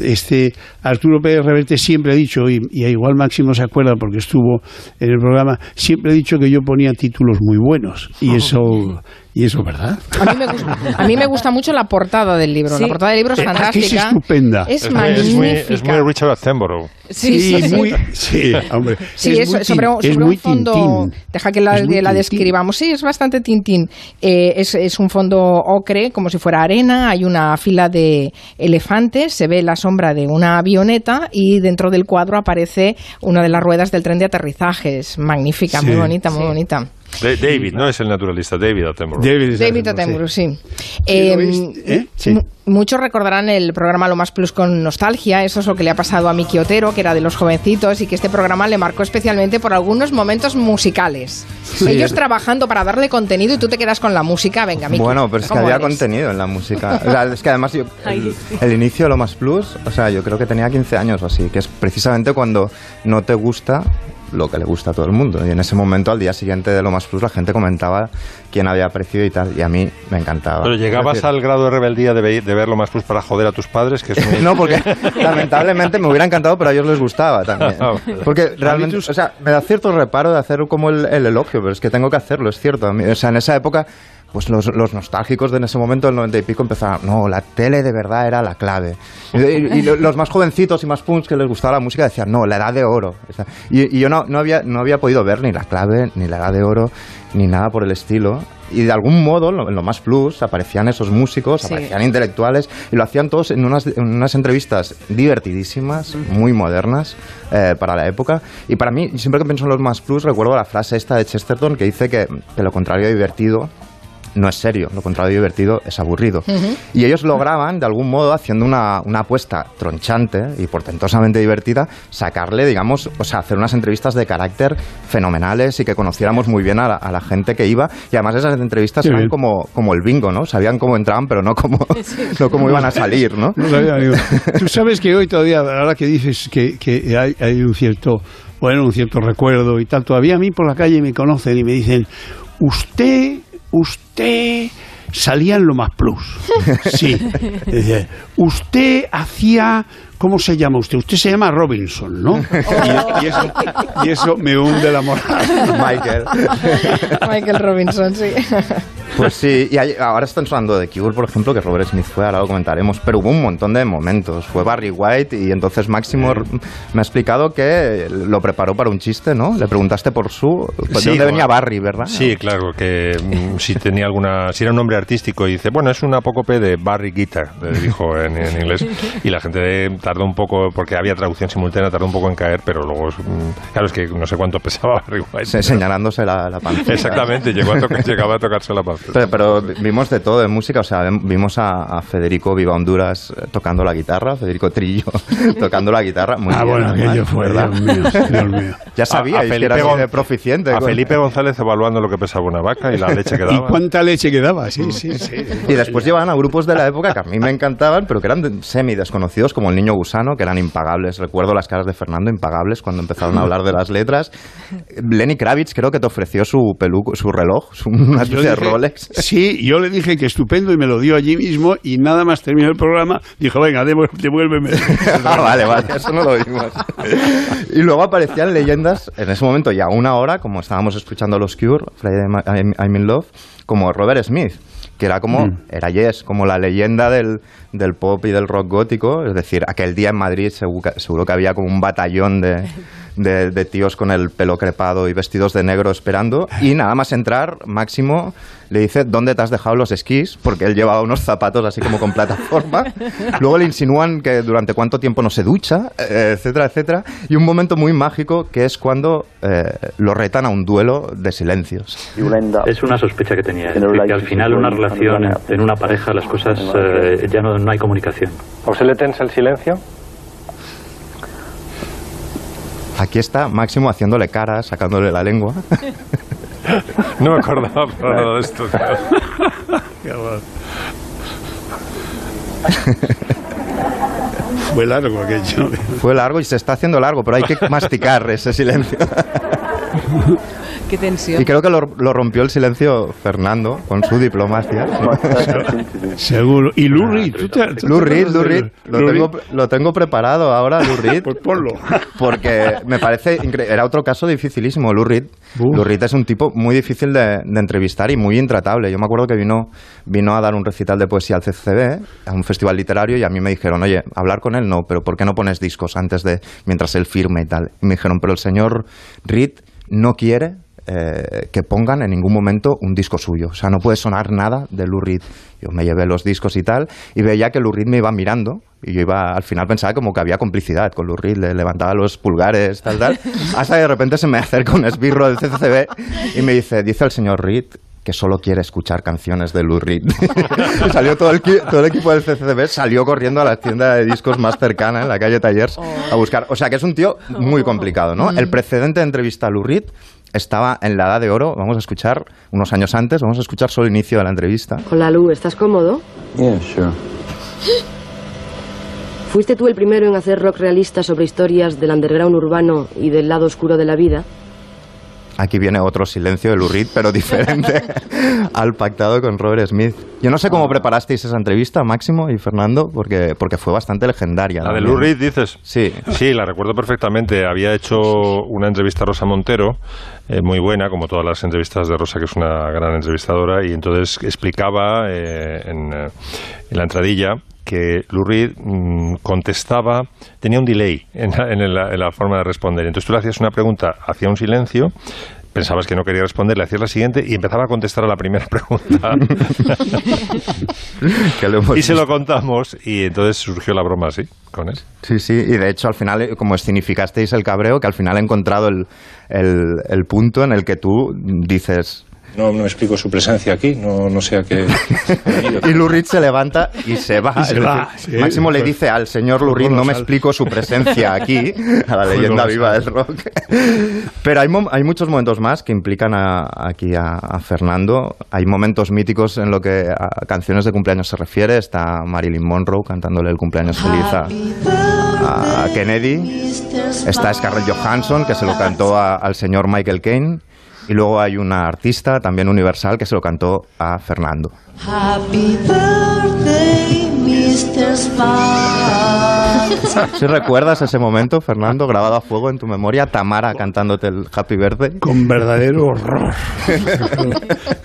Este, Arturo Pérez Reverte siempre ha dicho, y, y igual Máximo se acuerda porque estuvo en el programa, siempre ha dicho que yo ponía títulos muy buenos. Y eso, y eso es verdad. a mí, me gusta, a mí me gusta mucho la portada del libro Sí. la portada del libro es Eh, aquí es fantástica estupenda. es, Es muy, es muy, magnífica es muy Richard Attenborough. Sí, sí, sí. muy. Sí, hombre. Sí, es es, muy sobre, sobre es un muy fondo. Tintín. Deja que la, la describamos. Sí, es bastante tintín. Eh, es, es un fondo ocre, como si fuera arena. Hay una fila de elefantes. Se ve la sombra de una avioneta y dentro del cuadro aparece una de las ruedas del tren de aterrizaje. Es magnífica, muy bonita, muy bonita. Da- David, no es el naturalista, David Attenborough. David Attenborough, sí. Eh, ¿Eh? Sí. Muchos recordarán el programa Lo Más Plus con nostalgia. Eso es lo que le ha pasado a Miki Otero, que era de los jovencitos, y que este programa le marcó especialmente por algunos momentos musicales. Sí. Ellos trabajando para darle contenido y tú te quedas con la música. Venga, Miki. Bueno, pero es que ¿cómo había eres? contenido en la música. O sea, es que además yo, el, el inicio de lo más plus, o sea, yo creo que tenía 15 años o así, que es precisamente cuando no te gusta lo que le gusta a todo el mundo. Y en ese momento, al día siguiente de Lo Más Plus, la gente comentaba quién había aparecido y tal, y a mí me encantaba. Pero llegabas decir, al grado de rebeldía de, ve- de verlo más plus para joder a tus padres, que es muy... no, porque lamentablemente me hubiera encantado, pero a ellos les gustaba también. Porque realmente, o sea, me da cierto reparo de hacer como el, el elogio, pero es que tengo que hacerlo, es cierto. O sea, en esa época, pues los, los nostálgicos de en ese momento, del 90 y pico, empezaban, no, la tele de verdad era la clave. Y, y- y lo- los más jovencitos y más punks que les gustaba la música decían, no, la edad de oro. Y, y yo no, no, había, no había podido ver ni la clave, ni la edad de oro, ni nada por el estilo. Y de algún modo, en lo, más plus, aparecían esos músicos, Sí. aparecían intelectuales, y lo hacían todos en unas, en unas entrevistas divertidísimas, muy modernas eh, para la época. Y para mí, siempre que pienso en los más plus, recuerdo la frase esta de Chesterton que dice que, que lo contrario de divertido no es serio, lo contrario de divertido es aburrido. Y ellos lograban, de algún modo, haciendo una, una apuesta tronchante y portentosamente divertida, sacarle, digamos, o sea, hacer unas entrevistas de carácter fenomenales y que conociéramos muy bien a la, a la gente que iba. Y además esas entrevistas Qué eran bien. como, como el bingo, ¿no? Sabían cómo entraban, pero no cómo, no cómo iban a salir, ¿no? No sabía. Tú sabes que hoy todavía, ahora que dices que, que hay, hay un cierto, bueno, un cierto recuerdo y tal, todavía a mí por la calle me conocen y me dicen, usted, usted salía en lo más plus. Sí. Usted hacía, ¿cómo se llama usted? Usted se llama Robinson, ¿no? Y, y eso, y eso me hunde la moral. Michael. Michael Robinson, sí. Pues sí, y hay- ahora están sonando de Cure, por ejemplo, que Robert Smith fue, ahora lo comentaremos, pero hubo un montón de momentos. Fue Barry White y entonces Máximo me ha explicado que lo preparó para un chiste, ¿no? Le preguntaste por su... Pues Sí, ¿De dónde venía Barry, verdad? Sí, claro, que mm, si tenía alguna, si era un nombre artístico y dice, bueno, es un apócope de Barry Guitar, le dijo en, en inglés, y la gente tardó un poco, porque había traducción simultánea, tardó un poco en caer, pero luego, mm, claro, es que no sé cuánto pesaba Barry White. Se- señalándose la, la pancita. Exactamente, llegó a tocar, llegaba a tocarse la pancita. Pero, pero vimos de todo de música, o sea, vimos a, a Federico Viva Honduras eh, tocando la guitarra, Federico Trillo tocando la guitarra, muy Ah, bien, bueno, aquello fue, ¿verdad? Dios mío, Dios mío. Ya sabíais que era así de proficiente. a con- Felipe González evaluando lo que pesaba una vaca y la leche que ¿Y daba. cuánta leche quedaba? Sí, sí, sí. Y después llevaban a grupos de la época que a mí me encantaban, pero que eran semi desconocidos, como el Niño Gusano, que eran impagables. Recuerdo las caras de Fernando impagables cuando empezaron a hablar de las letras. Lenny Kravitz creo que te ofreció su peluco, su reloj, su- una de Rolex. Sí, yo le dije que estupendo y me lo dio allí mismo y nada más terminó el programa, dijo, venga, devu- devuélveme. ah, vale, vale, eso no lo vimos. y luego aparecían leyendas, en ese momento ya una hora, como estábamos escuchando los Cure, Friday I'm, I'm in Love, como Robert Smith, que era como, Mm. era Yes, como la leyenda del, del pop y del rock gótico, es decir, aquel día en Madrid seguro, seguro que había como un batallón de, de, de tíos con el pelo crepado y vestidos de negro esperando, y nada más entrar, Máximo le dice, ¿dónde te has dejado los esquís? Porque él llevaba unos zapatos así como con plataforma. Luego le insinúan que durante cuánto tiempo no se ducha, eh, etcétera, etcétera. Y un momento muy mágico que es cuando eh, lo retan a un duelo de silencios. Es una sospecha que tenía, que al final una relación, en- en una pareja, las cosas eh, ya no, no hay comunicación. ¿A usted le tensa el silencio? Aquí está Máximo haciéndole cara, sacándole la lengua. No me acordaba para nada de esto. tío. Qué. Fue largo aquello. Fue largo y se está haciendo largo, pero hay que masticar ese silencio. Qué tensión. Y creo que lo, lo rompió el silencio Fernando con su diplomacia. Seguro. Y Lou Reed, ¿tú te- tú te Lou Reed, acuerdas Lou de- Reed, lo, Lou tengo, Reed? lo tengo preparado ahora, Lou Reed. Pues ponlo. Porque me parece increíble. Era otro caso dificilísimo, Lou Reed. Lou Reed es un tipo muy difícil de, de entrevistar y muy intratable. Yo me acuerdo que vino, vino a dar un recital de poesía al CCB, a un festival literario, y a mí me dijeron, oye, hablar con él no, pero ¿por qué no pones discos antes de, mientras él firme y tal? Y me dijeron, pero el señor Reed no quiere eh, que pongan en ningún momento un disco suyo. O sea, no puede sonar nada de Lou Reed. Yo me llevé los discos y tal, y veía que Lou Reed me iba mirando, y yo iba, al final pensaba como que había complicidad con Lou Reed, le levantaba los pulgares, tal, tal, hasta que de repente se me acerca un esbirro del CCCB y me dice, dice el señor Reed que solo quiere escuchar canciones de Lou Reed. Salió todo el, todo el equipo del CCCB, salió corriendo a la tienda de discos más cercana, en la calle Tallers, a buscar. O sea, que es un tío muy complicado, ¿no? El precedente de entrevista a Lou Reed estaba en la edad de oro, vamos a escuchar unos años antes, vamos a escuchar solo el inicio de la entrevista. Hola Lu, ¿estás cómodo? Yeah, sure. ¿Fuiste tú el primero en hacer rock realista sobre historias del underground urbano y del lado oscuro de la vida? Aquí viene otro silencio de Lurid, pero diferente al pactado con Robert Smith. Yo no sé cómo preparasteis esa entrevista, Máximo y Fernando, porque, porque fue bastante legendaria. La de también. Lou Reed, dices. Sí. Sí, la recuerdo perfectamente. Había hecho una entrevista a Rosa Montero, eh, muy buena, como todas las entrevistas de Rosa, que es una gran entrevistadora, y entonces explicaba eh, en, eh, en la entradilla que Lou Reed mm, contestaba, tenía un delay en la, en la- en la forma de responder. Entonces tú le hacías una pregunta, hacía un silencio, pensabas que no quería responder, le hacías la siguiente y empezaba a contestar a la primera pregunta. Y se lo contamos y entonces surgió la broma así, con él. Sí, sí, y de hecho al final, eh, como escenificasteis el cabreo, que al final he encontrado el, el, el punto en el que tú dices... No, no explico su presencia aquí, no, no sé a qué. Y Lurid se levanta y se va. Y se Es va, decir, sí. Máximo le dice al señor Lurid, no me explico su presencia aquí, a la Fue leyenda viva del rock. Pero hay, mom- hay muchos momentos más que implican a- aquí a, a Fernando. Hay momentos míticos en lo que a canciones de cumpleaños se refiere. Está Marilyn Monroe cantándole el cumpleaños feliz a, a Kennedy. Está Scarlett Johansson, que se lo cantó a- al señor Michael Caine. Y luego hay una artista, también universal, que se lo cantó a Fernando. Happy birthday, Mr. ¿Sí recuerdas ese momento, Fernando, grabado a fuego en tu memoria? Tamara cantándote el Happy Birthday. Con verdadero horror.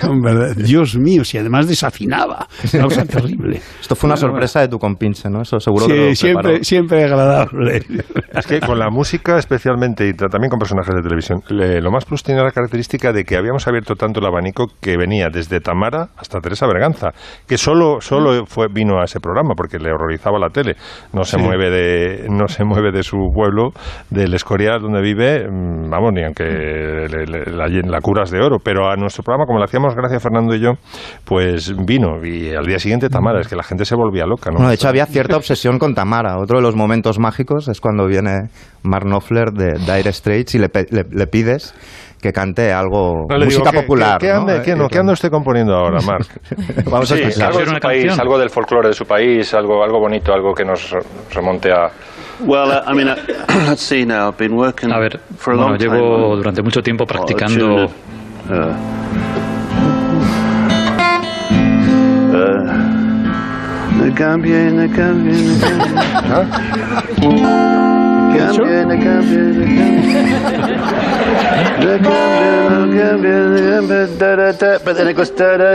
Con verdad- Dios mío, si además desafinaba. Una cosa terrible. Esto fue una Bueno, sorpresa de tu compinche, ¿no? Eso seguro que Sí, lo preparó. siempre, siempre agradable. Es que con la música especialmente y ta- también con personajes de televisión, le- lo más plus tenía la característica de que habíamos abierto tanto el abanico que venía desde Tamara hasta Teresa Berganza, que solo, solo fue, vino a ese programa porque le horrorizaba la tele. No se Sí. mueve de, no se mueve de su pueblo, del Escorial donde vive, mm, vamos, ni aunque le- la, la curas de oro. Pero a nuestro programa, como le hacíamos gracias Fernando y yo, pues vino. Y al día siguiente Tamara, es que la gente se volvía loca, ¿no? De hecho, había cierta obsesión con Tamara. Otro de los momentos mágicos es cuando viene Mark Knopfler de Dire Straits y le- le pides que cante algo, No, le digo, música ¿qué- popular. ¿Qué, qué ¿no? ande, Eh, qué no, ¿Qué anda usted componiendo ahora, Marc? Vamos a escuchar. algo de su país, algo del folclore de su país, algo, algo bonito, algo que nos remonte a... Well, uh, I mean, uh, let's see now. I've been working A ver, for a bueno, long time llevo on- durante mucho tiempo practicando uh,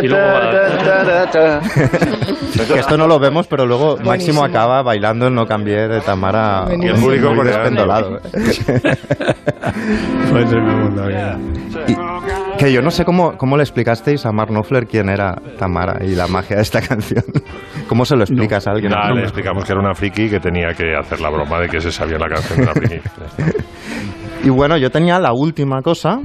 Y luego va-. Que esto no lo vemos, pero luego Máximo acaba bailando el No Cambié de Tamara. Y el público muy coreano. despendolado. Fue tremendo. Que yo no sé cómo, cómo le explicasteis a Mark Knopfler quién era Tamara y la magia de esta canción. ¿Cómo se lo explicas a alguien? Nada, le explicamos que era una friki que tenía que hacer la broma de que se sabía la canción de una friki. Y bueno, yo tenía la última cosa,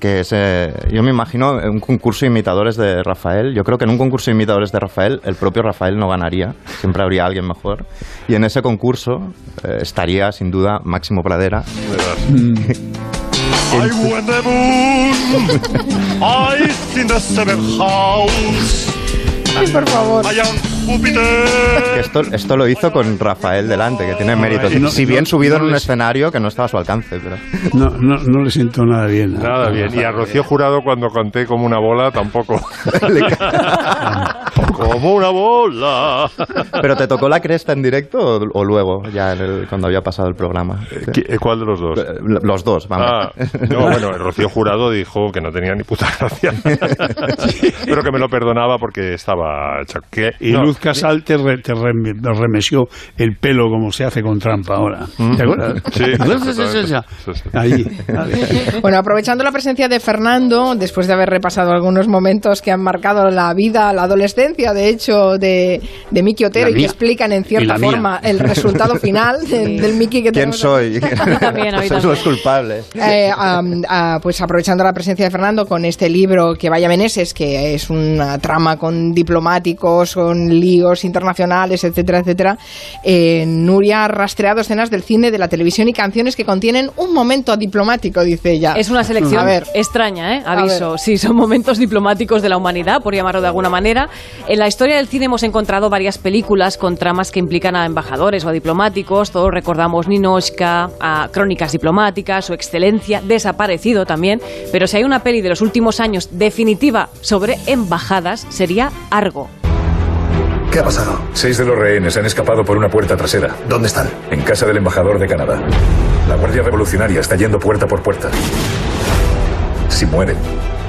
que es, eh, yo me imagino, un concurso de imitadores de Rafael. Yo creo que en un concurso de imitadores de Rafael, el propio Rafael no ganaría, siempre habría alguien mejor. Y en ese concurso eh, estaría, sin duda, Máximo Pradera. I went the moon. I in the seventh house. por favor. I am Júpiter. Esto, esto lo hizo con Rafael delante, que tiene méritos. no, si bien no, subido no en un les- escenario que no estaba a su alcance. Pero... No, no, no le siento nada bien. Nada bien. Y a Rocío Jurado cuando conté como una bola tampoco. como una bola. ¿Pero te tocó la cresta en directo o, o luego, ya en el- cuando había pasado el programa? ¿Qui- ¿Cuál de los dos? Los dos, vamos. Ah, no, bueno, Rocío Jurado dijo que no tenía ni puta gracia. Pero que me lo perdonaba porque estaba. Y No, Luz Casal te, re- te remesió el pelo como se hace con trampa ahora. ¿Te acuerdas? Sí. Bueno, aprovechando la presencia de Fernando, después de haber repasado algunos momentos que han marcado la vida, la adolescencia, de hecho, de, de Miki Otero y que explican en cierta la mía. forma el resultado final del, del Miki que ¿Quién tenemos soy? También, Sois los culpables. Eh, am, ah, pues aprovechando la presencia de Fernando con este libro que vaya Meneses, que es una trama con diplomáticos, con líos internacionales, etcétera, etcétera, eh, Nuria ha rastreado escenas del cine, de la televisión y canciones que contienen un momento diplomático, dice ella. Es una selección ver, extraña, ¿eh? Aviso. Sí, son momentos diplomáticos de la humanidad, por llamarlo de alguna manera. En la historia del cine hemos encontrado varias películas con tramas que implican a embajadores o a diplomáticos. Todos recordamos Ninochka, a Crónicas Diplomáticas o Excelencia, desaparecido también. Pero si hay una peli de los últimos años definitiva sobre embajadas, sería Argo. ¿Qué ha pasado? Seis de los rehenes han escapado por una puerta trasera. ¿Dónde están? En casa del embajador de Canadá. La Guardia Revolucionaria está yendo puerta por puerta. Si mueren,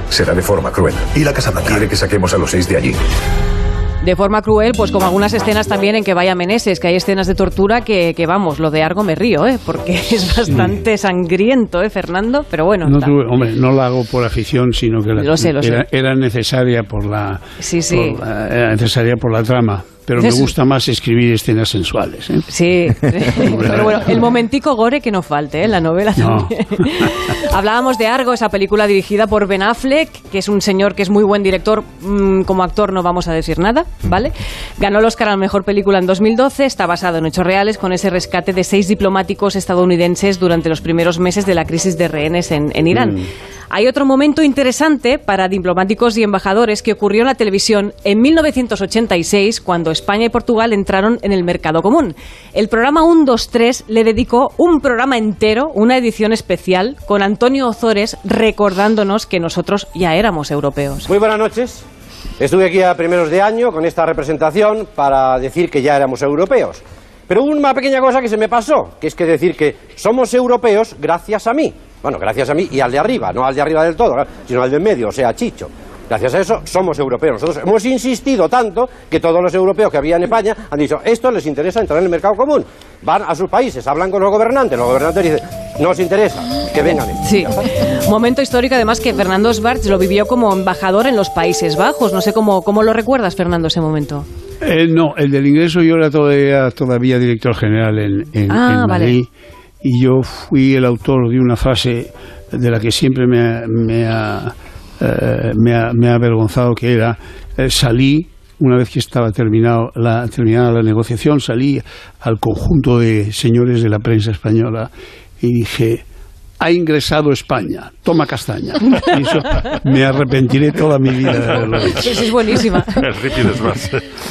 será de forma cruel. ¿Y la Casa Blanca? Quiere que saquemos a los seis de allí. De forma cruel, pues como algunas escenas también en que vaya Meneses, que hay escenas de tortura que, que vamos, lo de Argo me río, ¿eh? porque es bastante sangriento, ¿eh, Fernando? Pero bueno. No tuve- hombre, no la hago por afición, sino que la- Lo sé, lo sé. era, era necesaria por la, Sí, sí. por la- era necesaria por la trama. Pero me gusta más escribir escenas sensuales. ¿eh? Sí, pero bueno, el momentico gore que no falte ¿eh? en la novela No. también. Hablábamos de Argo, esa película dirigida por Ben Affleck, que es un señor que es muy buen director, mm, como actor no vamos a decir nada, ¿vale? Ganó el Oscar a la mejor película en 2012, está basado en hechos reales con ese rescate de seis diplomáticos estadounidenses durante los primeros meses de la crisis de rehenes en, en Irán. Mm. Hay otro momento interesante para diplomáticos y embajadores que ocurrió en la televisión en 1986, cuando España y Portugal entraron en el mercado común. El programa 123 le dedicó un programa entero, una edición especial, con Antonio Ozores recordándonos que nosotros ya éramos europeos. Muy buenas noches. Estuve aquí a primeros de año con esta representación para decir que ya éramos europeos. Pero hubo una pequeña cosa que se me pasó, que es que decir que somos europeos gracias a mí. Bueno, gracias a mí y al de arriba, no al de arriba del todo, sino al de en medio, o sea, Chicho. Gracias a eso somos europeos. Nosotros hemos insistido tanto que todos los europeos que había en España han dicho, esto les interesa entrar en el mercado común. Van a sus países, hablan con los gobernantes, los gobernantes dicen, no os interesa, que vengan. Sí, momento histórico además que Fernando Svarts lo vivió como embajador en los Países Bajos. No sé cómo, cómo lo recuerdas, Fernando, ese momento. Eh, no, el del ingreso yo era todavía, todavía director general en, en- Ah, en vale. Madrid y yo fui el autor de una frase de la que siempre me, ha- me ha, eh, me ha, me ha avergonzado, que era, eh, salí, una vez que estaba terminado la, terminada la negociación, salí al conjunto de señores de la prensa española y dije, ha ingresado España, toma castaña. Y eso me arrepentiré toda mi vida de haberlo es buenísima.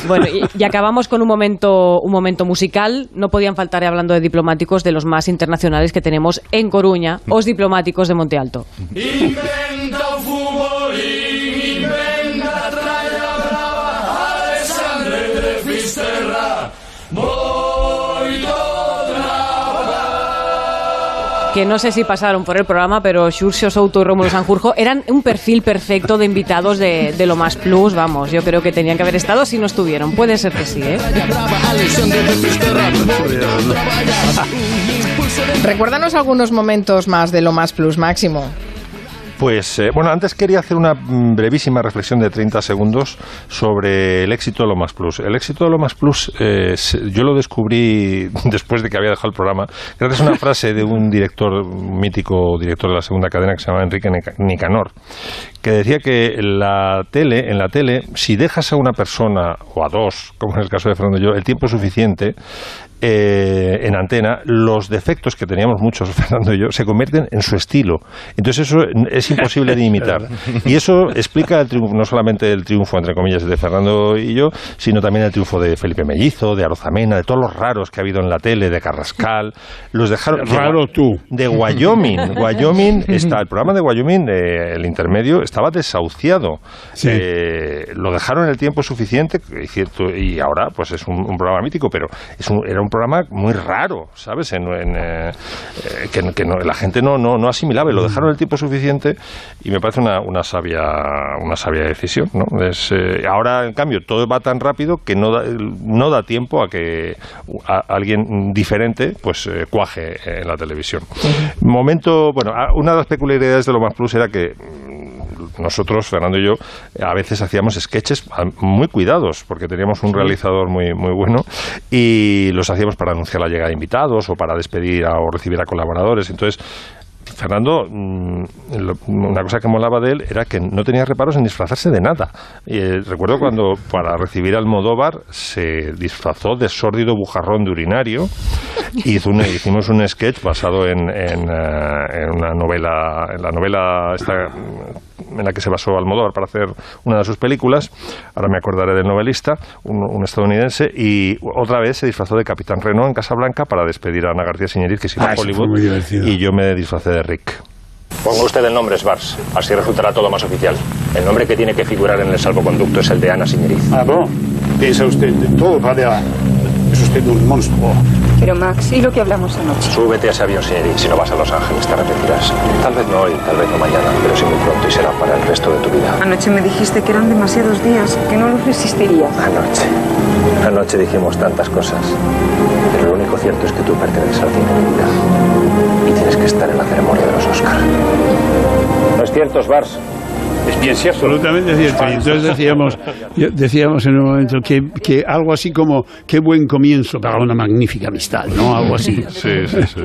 Bueno, y, y acabamos con un momento, un momento musical. No podían faltar, hablando de diplomáticos, de los más internacionales que tenemos en Coruña, os diplomáticos de Monte Alto. Que no sé si pasaron por el programa, pero Xurxo Souto y Rómulo Sanjurjo eran un perfil perfecto de invitados de, de lo más plus, vamos, yo creo que tenían que haber estado si no estuvieron. Puede ser que sí, ¿eh? Recuérdanos algunos momentos más de lo más plus máximo. Pues eh, bueno, antes quería hacer una mm, brevísima reflexión de 30 segundos sobre el éxito de lo más plus. El éxito de lo más plus eh, yo lo descubrí después de que había dejado el programa, gracias a una frase de un director, mítico director de la segunda cadena que se llama Enrique Nica- Nicanor, que decía que la tele, en la tele, si dejas a una persona o a dos, como en el caso de Fernando y yo, el tiempo suficiente, eh, en antena, los defectos que teníamos muchos, Fernando y yo, se convierten en su estilo. Entonces eso es imposible de imitar. Y eso explica el triunfo, no solamente el triunfo, entre comillas, de Fernando y yo, sino también el triunfo de Felipe Mellizo, de Arozamena, de todos los raros que ha habido en la tele, de Carrascal. Los dejaron... de Raro Gua- tú. De Wyoming. Wyoming está, el programa de Wyoming, eh, el intermedio, estaba desahuciado. Eh, lo dejaron el tiempo suficiente, y cierto, y ahora pues es un, un programa mítico, pero es un- era un programa muy raro, ¿sabes? En, en, eh, que, que no- la gente no, no, no asimilaba y lo dejaron el tiempo suficiente y me parece una, una sabia una sabia decisión, ¿no? Es, eh, ahora, en cambio, todo va tan rápido que no da, no da tiempo a que a- alguien diferente pues eh, cuaje en la televisión. Momento, bueno, a- una de las peculiaridades de lo más plus era que mm, nosotros, Fernando y yo, a veces hacíamos sketches muy cuidados, porque teníamos un realizador muy, muy bueno y los hacíamos para anunciar la llegada de invitados o para despedir a- o recibir a colaboradores. Entonces, Fernando, mm, una cosa que molaba de él era que no tenía reparos en disfrazarse de nada. Y, eh, recuerdo cuando para recibir al Modóvar se disfrazó de sórdido bujarrón de urinario. Hizo un- hicimos un sketch basado en, en, eh, en una novela, en la novela esta, en la que se basó Almodóvar para hacer una de sus películas. Ahora me acordaré del novelista, un, un estadounidense, y otra vez se disfrazó de Capitán Renault en Casablanca para despedir a Ana García Siñeriz, que se iba Ah, a Hollywood, y yo me disfracé de Rick. Ponga usted el nombre Svars, así resultará todo más oficial. El nombre que tiene que figurar en el salvoconducto es el de Ana Siñeriz. Ah, bon. Piensa usted de todo, Padea. Es usted un monstruo. Pero Max, ¿y lo que hablamos anoche? Súbete a ese avión, Siñeriz. Si no vas a Los Ángeles, te arrepentirás. Tal vez no hoy, tal vez no mañana, pero sí muy pronto y será para el resto de tu vida. Anoche me dijiste que eran demasiados días, que no los resistirías. Anoche. Anoche dijimos tantas cosas. Pero lo único cierto es que tú perteneces al cine, mi vida. Y tienes que estar en la ceremonia de los Oscar. ¿No es cierto, Svars? Es bien cierto. Absolutamente cierto. Y entonces decíamos, decíamos en un momento que, que algo así como qué buen comienzo para una magnífica amistad, ¿no? Algo así. Sí, sí, sí.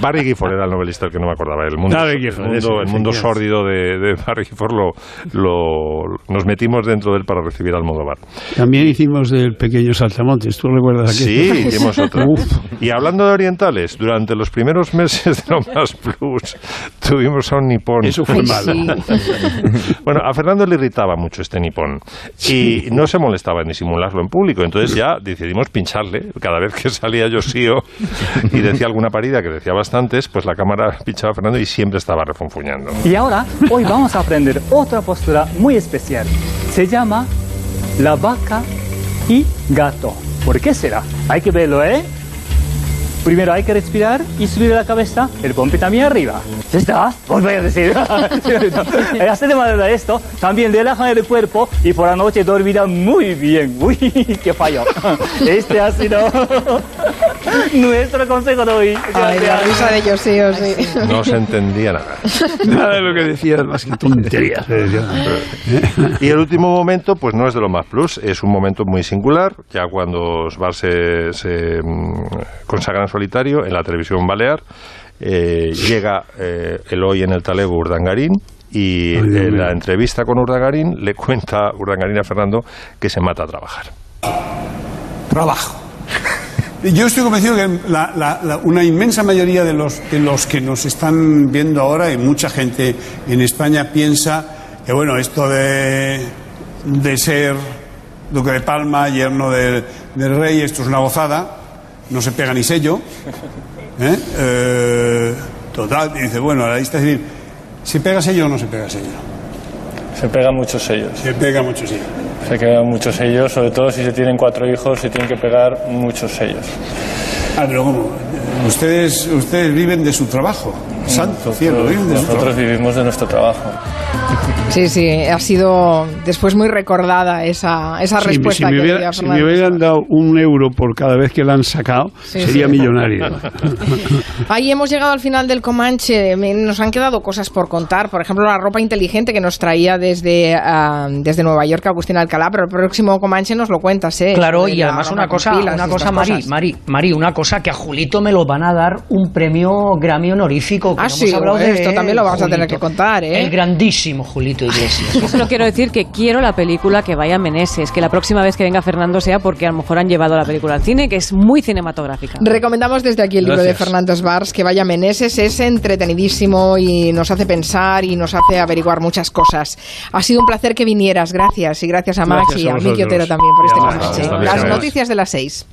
Barry Gifford era el novelista del que no me acordaba. El mundo, Barry el Gifford, mundo, eso, el mundo sórdido de, de Barry Gifford lo, lo- nos metimos dentro de él para recibir al Almodóvar. También hicimos del pequeño Saltamontes, ¿tú recuerdas aquello? Sí, hicimos otra. Uf. Y hablando de orientales, durante los primeros meses de Lo Más Plus tuvimos a un nipón. Eso fue Ay, malo. bueno, a Fernando le irritaba mucho este nipón y no se molestaba en disimularlo en público. Entonces ya decidimos pincharle cada vez que salía Josío y decía alguna parida que decía bastantes, pues la cámara pinchaba a Fernando y siempre estaba refunfuñando. Y ahora, hoy vamos a aprender otra postura muy especial. Se llama la vaca y gato. ¿Por qué será? Hay que verlo, ¿eh? Primero hay que respirar y subir la cabeza, el pompe también arriba. ¿Ya está? Os voy a decir. Eh, Hace de manera esto, también relajan el cuerpo y por la noche dormirá muy bien. Uy, qué fallo. Este ha sido nuestro consejo de hoy. Ay, la risa de Josío, sí. No se entendía nada. Nada de lo que decías, más que tonterías. Y el último momento, pues no es de lo más plus, es un momento muy singular, ya cuando Svar se, se mm, consagra en solitario en la televisión balear, eh, llega eh, Eloy en el talego Urdangarín y en la entrevista con Urdangarín le cuenta Urdangarín a Fernando que se mata a trabajar. Trabajo. Yo estoy convencido que la- la- la- una inmensa mayoría de los, de los que nos están viendo ahora y mucha gente en España piensa que, bueno, esto de, de ser duque de Palma, yerno del, del rey, esto es una gozada, no se pega ni sello. ¿eh? Eh, total, y dice, bueno, la lista civil, ¿se pega sello o no se pega sello? Se pegan muchos sellos. Se pega mucho sello. Se pegan muchos sellos, sobre todo si se tienen cuatro hijos, se tienen que pegar muchos sellos. Ah, pero ¿cómo? Ustedes, ustedes viven de su trabajo. Santo cielo, Nosotros vivimos de nuestro trabajo. Sí, sí, ha sido después muy recordada esa, esa Sí, respuesta si, me que hubiera- si me hubieran dado un euro por cada vez que la han sacado, Sí, sería sí. millonario. Ahí hemos llegado al final del Comanche. Nos han quedado cosas por contar. Por ejemplo, la ropa inteligente que nos traía desde, ah, desde Nueva York Agustín Alcalá. Pero el próximo Comanche nos lo cuentas, ¿eh? Claro, y además una cosa, pilas una cosa, Mari. Mari, Mari, una cosa que a Julito me lo van a dar un premio Grammy honorífico. Que Ah, no sí, hemos hablado bueno, de esto también lo vamos a tener que contar, ¿eh? El grandísimo Julito Iglesias. Yo solo quiero decir que quiero la película que vaya a Meneses, que la próxima vez que venga Fernando sea porque a lo mejor han llevado la película al cine, que es muy cinematográfica. Recomendamos desde aquí el libro de. Fernando Svars, que vaya a Meneses, es entretenidísimo y nos hace pensar y nos hace averiguar muchas cosas. Ha sido un placer que vinieras, gracias, y gracias a Max Gracias y a a Miki. Otero también por este Ya, Las noticias de las seis.